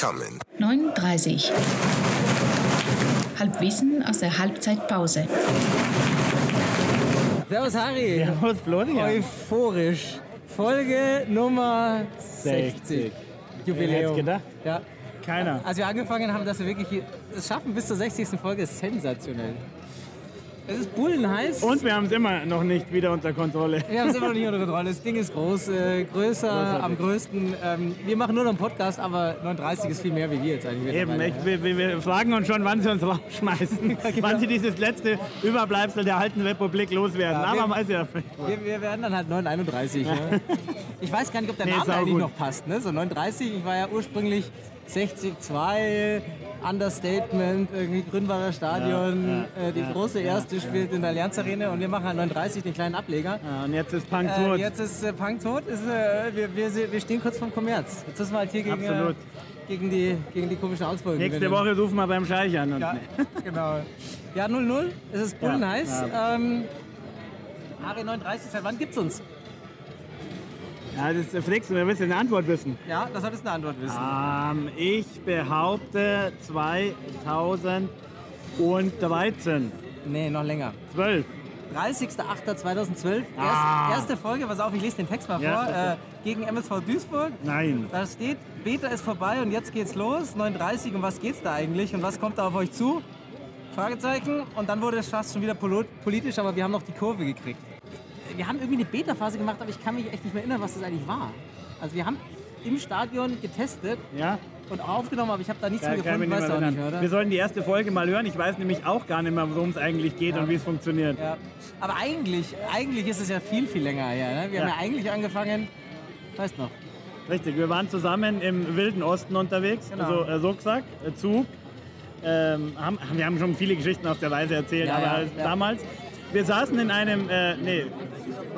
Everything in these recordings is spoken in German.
coming. 39. Halbwissen aus der Halbzeitpause. Servus Harry. Servus Florian. Euphorisch. Folge Nummer 60. Wer hätte Jubiläum. gedacht? Ja. Keiner. Als wir angefangen haben, dass wir wirklich hier- es schaffen bis zur 60. Folge, ist sensationell. Es ist bullenheiß. Und wir haben es immer noch nicht wieder unter Kontrolle. wir haben es immer noch nicht unter Kontrolle. Das Ding ist groß, äh, größer, Großartig. am größten. Ähm, wir machen nur noch einen Podcast, aber 39 ist viel mehr wie wir jetzt eigentlich. Eben, ich, wir, wir- fragen uns schon, wann sie uns rausschmeißen. genau. Wann sie dieses letzte Überbleibsel der alten Republik loswerden. Ja, Aber wir- weiß ja. Wir, wir werden dann halt 931. Ja. Ich weiß gar nicht, ob der Nee, Name eigentlich gut. noch passt. Ne? So 39, ich war ja ursprünglich 60-2, Understatement, irgendwie Grünwalder Stadion. Ja, äh, die große erste spielt in der Allianz Arena und wir machen halt 39, den kleinen Ableger. Ja, und jetzt ist Punk Äh, tot. jetzt ist äh, Punk tot, ist, äh, wir, wir, wir stehen kurz vorm Kommerz. Jetzt müssen wir halt hier gegen, äh, gegen, die, gegen die komischen Augsburger Nächste gewinnen. Woche rufen wir beim Scheich an. Ja, genau. Ja, 0-0. Es ist bullenheiß. Ja, Ähm, Harry 39, seit wann gibt's uns? Ja, das ist Flix, wir müssen eine Antwort wissen. Ja, das solltest eine Antwort wissen. Ähm, ich behaupte 2013. Nee, noch länger. 12. 30.08.2012. Ah. Erst, erste Folge, pass auf, ich lese den Text mal Ja, vor. Äh, gegen MSV Duisburg. Nein. Da steht, Beta ist vorbei und jetzt geht's los. 39, um was geht's da eigentlich und was kommt da auf euch zu? Fragezeichen. Und dann wurde es fast schon wieder politisch, aber wir haben noch die Kurve gekriegt. Wir haben irgendwie eine Beta-Phase gemacht, aber ich kann mich echt nicht mehr erinnern, was das eigentlich war. Also wir haben im Stadion getestet Ja? und aufgenommen, aber ich habe da nichts mehr kann mich gefunden. Weißt mehr du nicht mehr, oder? Wir sollten die erste Folge mal hören. Ich weiß nämlich auch gar nicht mehr, worum es eigentlich geht Ja. und wie es funktioniert. Ja. Aber eigentlich, eigentlich ist es ja viel, viel länger her. Ne? Wir haben Ja. ja eigentlich angefangen, weißt noch, Richtig, wir waren zusammen im wilden Osten unterwegs, Genau. also Rucksack, äh, Zug. Ähm, haben, wir haben schon viele Geschichten auf der Weise erzählt, Ja, aber ja, als ja. damals, wir saßen in einem, äh, nee,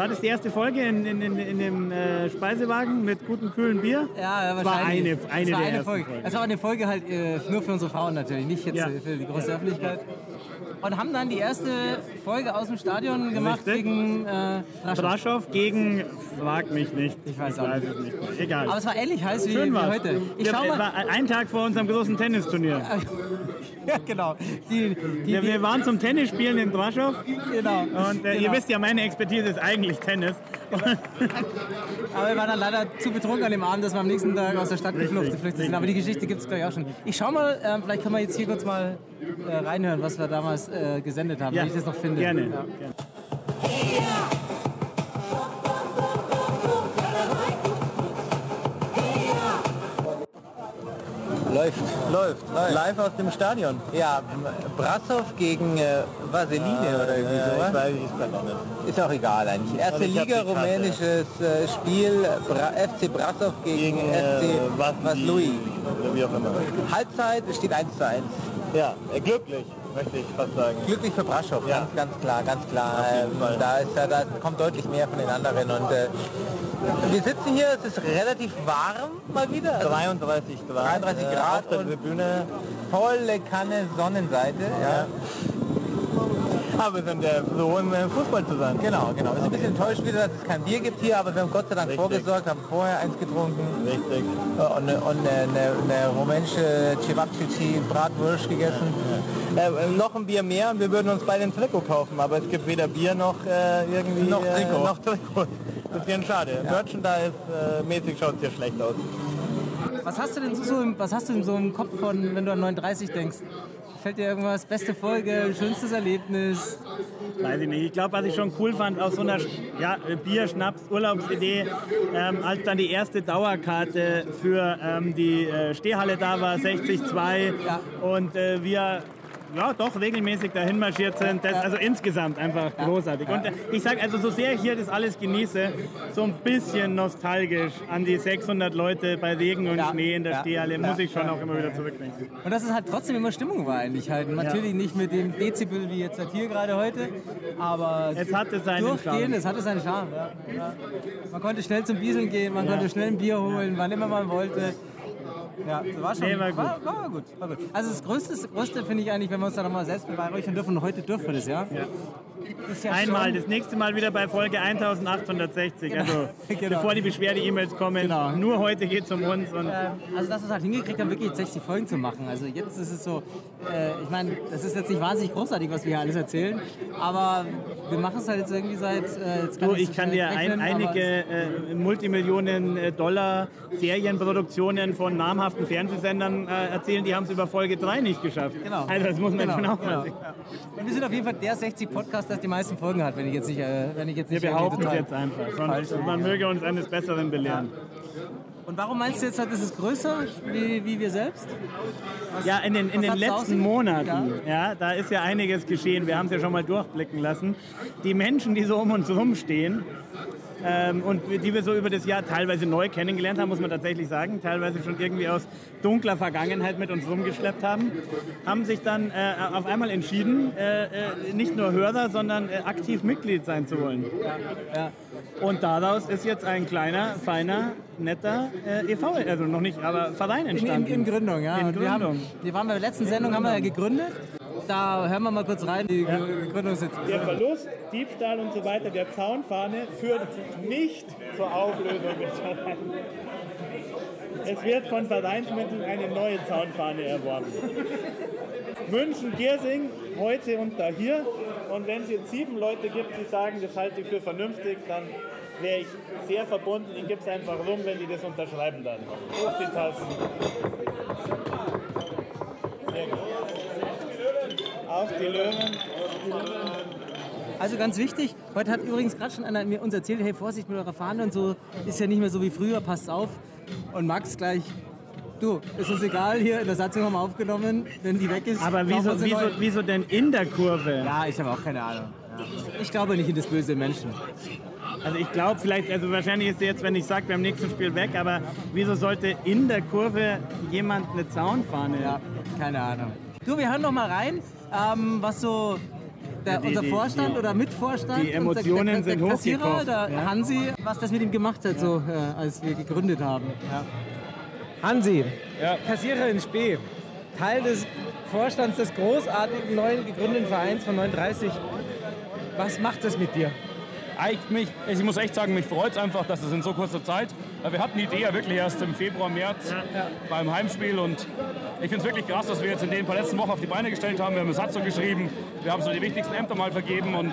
war das die erste Folge in, in, in, in dem äh, Speisewagen mit gutem, kühlen Bier? Ja, ja Das war wahrscheinlich. eine, eine das war eine Folge. Folgen. Das war eine Folge halt äh, nur für unsere Frauen natürlich, nicht jetzt Ja. für die große Öffentlichkeit. Und haben dann die erste Folge aus dem Stadion gemacht Richtig. gegen äh, Braschow. Braschow gegen, frag mich nicht. Ich weiß auch nicht. es nicht. Egal. Aber es war ähnlich heiß wie, wie heute. Ich Wir- schau es mal. war ein Tag vor unserem großen Tennisturnier. Ja, genau. Die, die, Wir, die, wir waren zum Tennisspielen in Braschow genau. und äh, ihr Genau. wisst ja, meine Expertise ist eigentlich Tennis. Aber wir waren dann leider zu betrunken an dem Abend, dass wir am nächsten Tag aus der Stadt geflucht, geflüchtet sind. Aber die Geschichte gibt es gleich auch schon. Ich schau mal, ähm, vielleicht können wir jetzt hier kurz mal äh, reinhören, was wir damals äh, gesendet haben, wenn ich das noch finde. Gerne. Ja. gerne. Läuft. Läuft. Live aus dem Stadion. Ja, Brassow gegen äh, Vaseline oder irgendwie sowas. Ich weiß ich auch nicht. Ist auch egal eigentlich. Erste Liga rumänisches äh, Spiel, Bra FC Brassow gegen, FC Vaslui. Wie auch immer. Halbzeit steht 1 zu 1. Ja, äh, glücklich, möchte ich fast sagen. Glücklich für Braschow, Ja. ganz, ganz klar, ganz klar. Ähm, da, ist, ja- da kommt deutlich mehr von den anderen. Und äh, wir sitzen hier, es ist relativ warm mal wieder. Also 33 Grad. 33 äh, Grad auf der Tribüne. volle Kanne Sonnenseite. Ja. Aber wir sind ja froh, im äh, Fußball zu sein. Genau, genau. Wir sind ein bisschen enttäuscht wieder, dass es kein Bier gibt hier, aber wir haben Gott sei Dank Richtig. vorgesorgt, haben vorher eins getrunken Richtig. äh, und eine, und eine, eine, rumänische Cevapcici Bratwurst gegessen. Äh, äh, noch ein Bier mehr und wir würden uns beide ein Trikot kaufen, aber es gibt weder Bier noch äh, irgendwie Noch Trikot. Äh, noch Trikot. Das ist ganz schade. Merchandise äh, mäßig schaut es hier schlecht aus. Was hast du denn so im, was hast du denn so im Kopf von, wenn du an 39 denkst? Fällt dir irgendwas? Beste Folge, schönstes Erlebnis? Weiß ich nicht. Ich glaube, was ich schon cool fand aus so einer ja, Bier, Schnaps, Urlaubsidee, ähm, als dann die erste Dauerkarte für ähm, die äh, Stehhalle da war, 60-2 Ja. und äh, wir ja, doch regelmäßig dahin marschiert sind. Das. Also insgesamt einfach großartig. Und ich sage also, so sehr ich hier das alles genieße, so ein bisschen nostalgisch an die 600 Leute bei Regen und Ja. Schnee in der Ja. Stehhalle, Ja. muss ich schon Ja. auch immer wieder zurückdenken. Und dass es halt trotzdem immer Stimmung war eigentlich halt. Natürlich nicht mit dem Dezibel wie jetzt halt hier gerade heute, aber Es hatte seinen durchgehend, Charme. es hatte seinen Charme. Ja. Ja. Man konnte schnell zum Bieseln gehen, man konnte schnell ein Bier holen, wann immer man wollte. Ja, war schon. Nee, war gut. War, war gut, war gut. Also das Größte, das Größte finde ich eigentlich, wenn wir uns da nochmal selbst beweihräuchern dürfen, und heute dürfen wir das, ja? Ist ja Einmal, das nächste Mal wieder bei Folge 1860. Also Genau. bevor die Beschwerde-E-Mails kommen, Genau. nur heute geht es um uns. Und Ähm, also dass wir es halt hingekriegt haben, wirklich jetzt 60 Folgen zu machen. Also jetzt ist es so, äh, ich meine, das ist jetzt nicht wahnsinnig großartig, was wir hier alles erzählen, aber wir machen es halt jetzt irgendwie seit... Äh, jetzt Du, nicht ich so kann dir ein, einige äh, Multimillionen äh, Dollar Serienproduktionen von namhaften Fernsehsendern äh, erzählen, die haben es über Folge 3 nicht geschafft. Genau. Also das muss man Genau, schon auch genau. mal sehen. Und wir sind auf jeden Fall der 60 Podcast, der die meisten Folgen hat, wenn ich jetzt nicht... Äh, wenn ich jetzt Wir nicht irgendwie behaupten es jetzt einfach. Sonst, man möge uns eines Besseren belehren. Und warum meinst du jetzt, ist es größer wie, wie wir selbst? Ja, in den, in Was den letzten? Monaten, ja. da ist ja einiges geschehen. Wir haben es ja schon mal durchblicken lassen. Die Menschen, die so um uns rumstehen ähm, und die wir so über das Jahr teilweise neu kennengelernt haben, muss man tatsächlich sagen, teilweise schon irgendwie aus dunkler Vergangenheit mit uns rumgeschleppt haben, haben sich dann äh, auf einmal entschieden, äh, äh, nicht nur Hörer, sondern äh, aktiv Mitglied sein zu wollen. Ja. Und daraus ist jetzt ein kleiner, feiner, netter äh, EV, also noch nicht, aber Verein In, in, entstanden. in Gründung, ja. In Und Wir, haben, Gründung. wir waren bei der letzten Sendung, haben wir ja gegründet. Da hören wir mal kurz rein, die ja. Gründungssitzung. Der Verlust, Diebstahl und so weiter der Zaunfahne führt nicht zur Auflösung des Vereins. Es wird von Vereinsmitteln eine neue Zaunfahne erworben. München, Giersing, heute und da hier. Und wenn es jetzt sieben Leute gibt, die sagen, das halte ich für vernünftig, dann wäre ich sehr verbunden. Ich gebe es einfach rum, wenn die das unterschreiben dann. Hoch die Tassen. Sehr gut. Auf die Löwen. Also ganz wichtig, heute hat übrigens gerade schon einer mir uns erzählt, hey Vorsicht mit eurer Fahne und so, ist ja nicht mehr so wie früher, passt auf. Und Max gleich, du, ist uns egal, hier in der Satzung haben wir aufgenommen, wenn die weg ist. Aber wir wieso, wieso, wieso denn in der Kurve? Ja, ich habe auch keine Ahnung. Ja. Ich glaube nicht in das böse Menschen. Also ich glaube vielleicht, also wahrscheinlich ist jetzt, wenn ich sage, beim nächsten Spiel weg, aber wieso sollte in der Kurve jemand eine Zaunfahne? Ja, keine Ahnung. Du, wir hören noch mal rein, ähm, was so der, die- unser Vorstand die- oder Mitvorstand die Emotionen der, der, sind der Kassierer, hochgekocht, der ja. Hansi, was das mit ihm gemacht hat, so äh, als wir gegründet haben. Hansi, Kassierer in Spee, Teil des Vorstands des großartigen neuen gegründeten Vereins von 39. Was macht das mit dir? Ich, mich, ich muss echt sagen, mich freut es einfach, dass es in so kurzer Zeit. Wir hatten die Idee ja wirklich erst im Februar, März beim Heimspiel und ich finde es wirklich krass, dass wir jetzt in den paar letzten Wochen auf die Beine gestellt haben. Wir haben eine Satzung geschrieben, wir haben so die wichtigsten Ämter mal vergeben und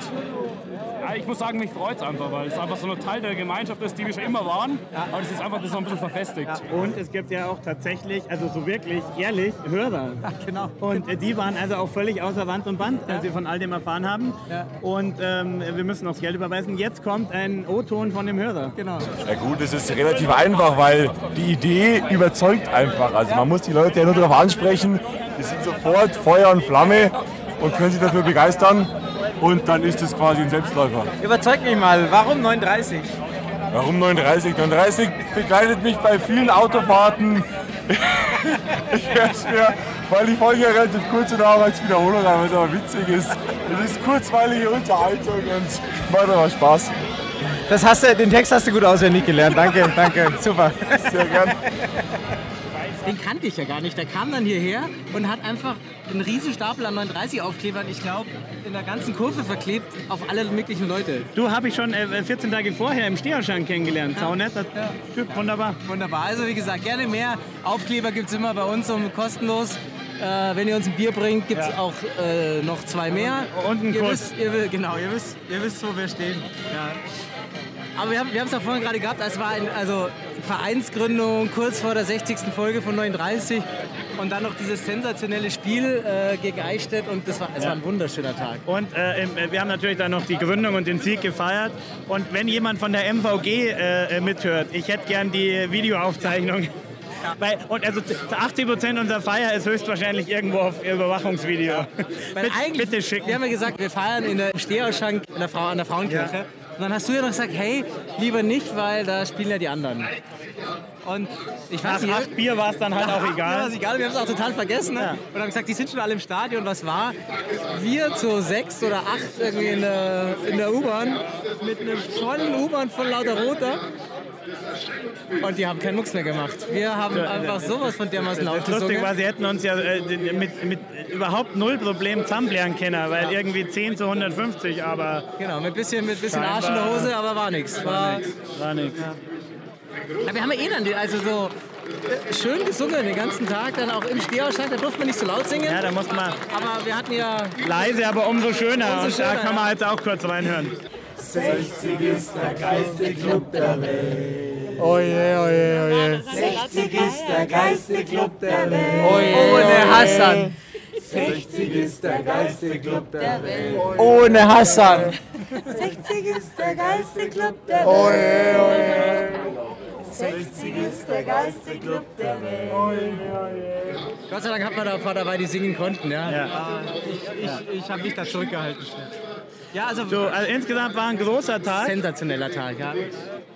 ja, ich muss sagen, mich freut es einfach, weil es einfach so ein Teil der Gemeinschaft ist, die wir schon immer waren, aber es ist einfach das ist noch ein bisschen verfestigt. Und es gibt ja auch tatsächlich, also so wirklich ehrlich, Hörer. genau. Und äh, die waren also auch völlig außer Rand und Band, als sie von all dem erfahren haben. Ja. Und ähm, wir müssen noch das Geld überweisen. Jetzt kommt ein O-Ton von dem Hörer. Genau. Ja gut, es ist relativ einfach, weil die Idee überzeugt einfach. Also man muss die Leute ja nur darauf ansprechen, die sind sofort Feuer und Flamme und können sich dafür begeistern und dann ist es quasi ein Selbstläufer. Überzeug mich mal, warum 39? Warum 39? 39 begleitet mich bei vielen Autofahrten. ich höre es mir, weil die Folge ja relativ kurz und auch als Wiederholung, aber es aber witzig ist. Es ist kurzweilige Unterhaltung und macht aber Spaß. Das hast du, den Text hast du gut auswendig gelernt. Danke, danke, super. Sehr gern. Den kannte ich ja gar nicht. Der kam dann hierher und hat einfach einen riesen Stapel an 39 Aufklebern, ich glaube, in der ganzen Kurve verklebt auf alle möglichen Leute. Du habe ich schon äh, 14 Tage vorher im Steherschein kennengelernt. Saunetter Ja. Typ, wunderbar. Wunderbar. Also wie gesagt, gerne mehr. Aufkleber gibt es immer bei uns um kostenlos. Äh, wenn ihr uns ein Bier bringt, gibt es auch äh, noch zwei mehr. Und einen ihr Kuss. wisst, ihr, Genau, ihr wisst, ihr wisst, wo wir stehen. Ja. Aber wir haben es ja vorhin gerade gehabt, es war ein, also Vereinsgründung kurz vor der 60. Folge von 39 und dann noch dieses sensationelle Spiel äh, gegen Eichstätt und das war, es war ein wunderschöner Tag. Und äh, äh, wir haben natürlich dann noch die Gründung und den Sieg gefeiert. Und wenn jemand von der MVG äh, äh, mithört, ich hätte gern die Videoaufzeichnung. Weil, und also zu 80 Prozent unserer Feier ist höchstwahrscheinlich irgendwo auf Überwachungsvideo. Weil Bitte- eigentlich, Bitte schicken. wir haben ja gesagt, wir feiern in der Steherschank an der Frauenkirche. Und dann hast du ja noch gesagt, hey, lieber nicht, weil da spielen ja die anderen. Und ich weiß Nach nicht, acht Bier war es dann halt auch egal. War es egal, wir haben es auch total vergessen. Ne? Ja. Und haben gesagt, die sind schon alle im Stadion. Was war? Wir zu sechs oder acht irgendwie in der, in der U-Bahn mit einem vollen U-Bahn von lauter Roter. Und die haben keinen Mucks mehr gemacht. Wir haben einfach sowas von dermaßen laut Das Lustige gesungen. war, sie hätten uns ja äh, mit, mit überhaupt null Problem zusammenlernen können, weil irgendwie 10 zu 150, aber Genau, mit bisschen, mit bisschen Arsch in der Hose, aber war nichts. War, war nichts. Ja, wir haben ja eh dann, also so äh, schön gesungen den ganzen Tag, dann auch im Stehausschlag, da durfte man nicht so laut singen. Ja, da muss man Aber wir hatten ja leise, aber umso schöner. Umso und schöner, da kann ja. man jetzt auch kurz reinhören. 60 ist der geilste Club der Welt. Oje, oje, oje. 60 ist der geilste Club der Welt. ohne Hassan. 60 ist der geilste Club der Welt. Ohne Hassan. 60 ist der geilste Club der Welt. 60 ist der geilste Club der Welt. Gott sei Dank hat man da ein paar dabei, die singen konnten. Ja. Ja. Ich, ich, ich habe mich da zurückgehalten. Ja, also, So, also insgesamt war ein großer Tag. sensationeller Tag. Ja.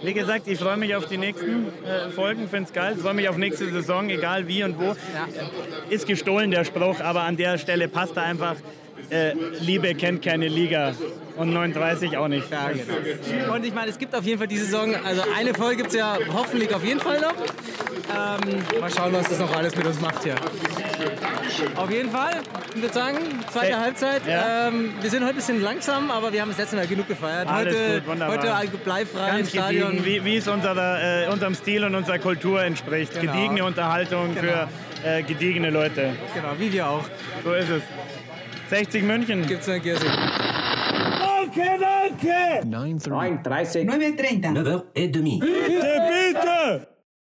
Wie gesagt, ich freue mich auf die nächsten äh, Folgen, finde es geil. Ich freue mich auf nächste Saison, egal wie und wo. Ist gestohlen der Spruch, aber an der Stelle passt er einfach. Äh, Liebe kennt keine Liga und 39 auch nicht. Ja, genau. Und ich meine, es gibt auf jeden Fall diese Saison, also eine Folge gibt es ja hoffentlich auf jeden Fall noch. Ähm, mal schauen, was das noch alles mit uns macht hier. Auf jeden Fall, ich würde sagen, zweite Hey. Halbzeit. Ja. Ähm, wir sind heute ein bisschen langsam, aber wir haben das letzte Mal genug gefeiert. Alles heute, gut, heute bleifrei im Stadion. gediegen, wie, wie es unserer, äh, unserem Stil und unserer Kultur entspricht. Genau. Gediegene Unterhaltung für äh, gediegene Leute. Genau, wie wir auch. So ist es. 60 München. Gibt's eine Giersing. Danke, danke! 9h30. 9h30. 9h30. Bitte, bitte!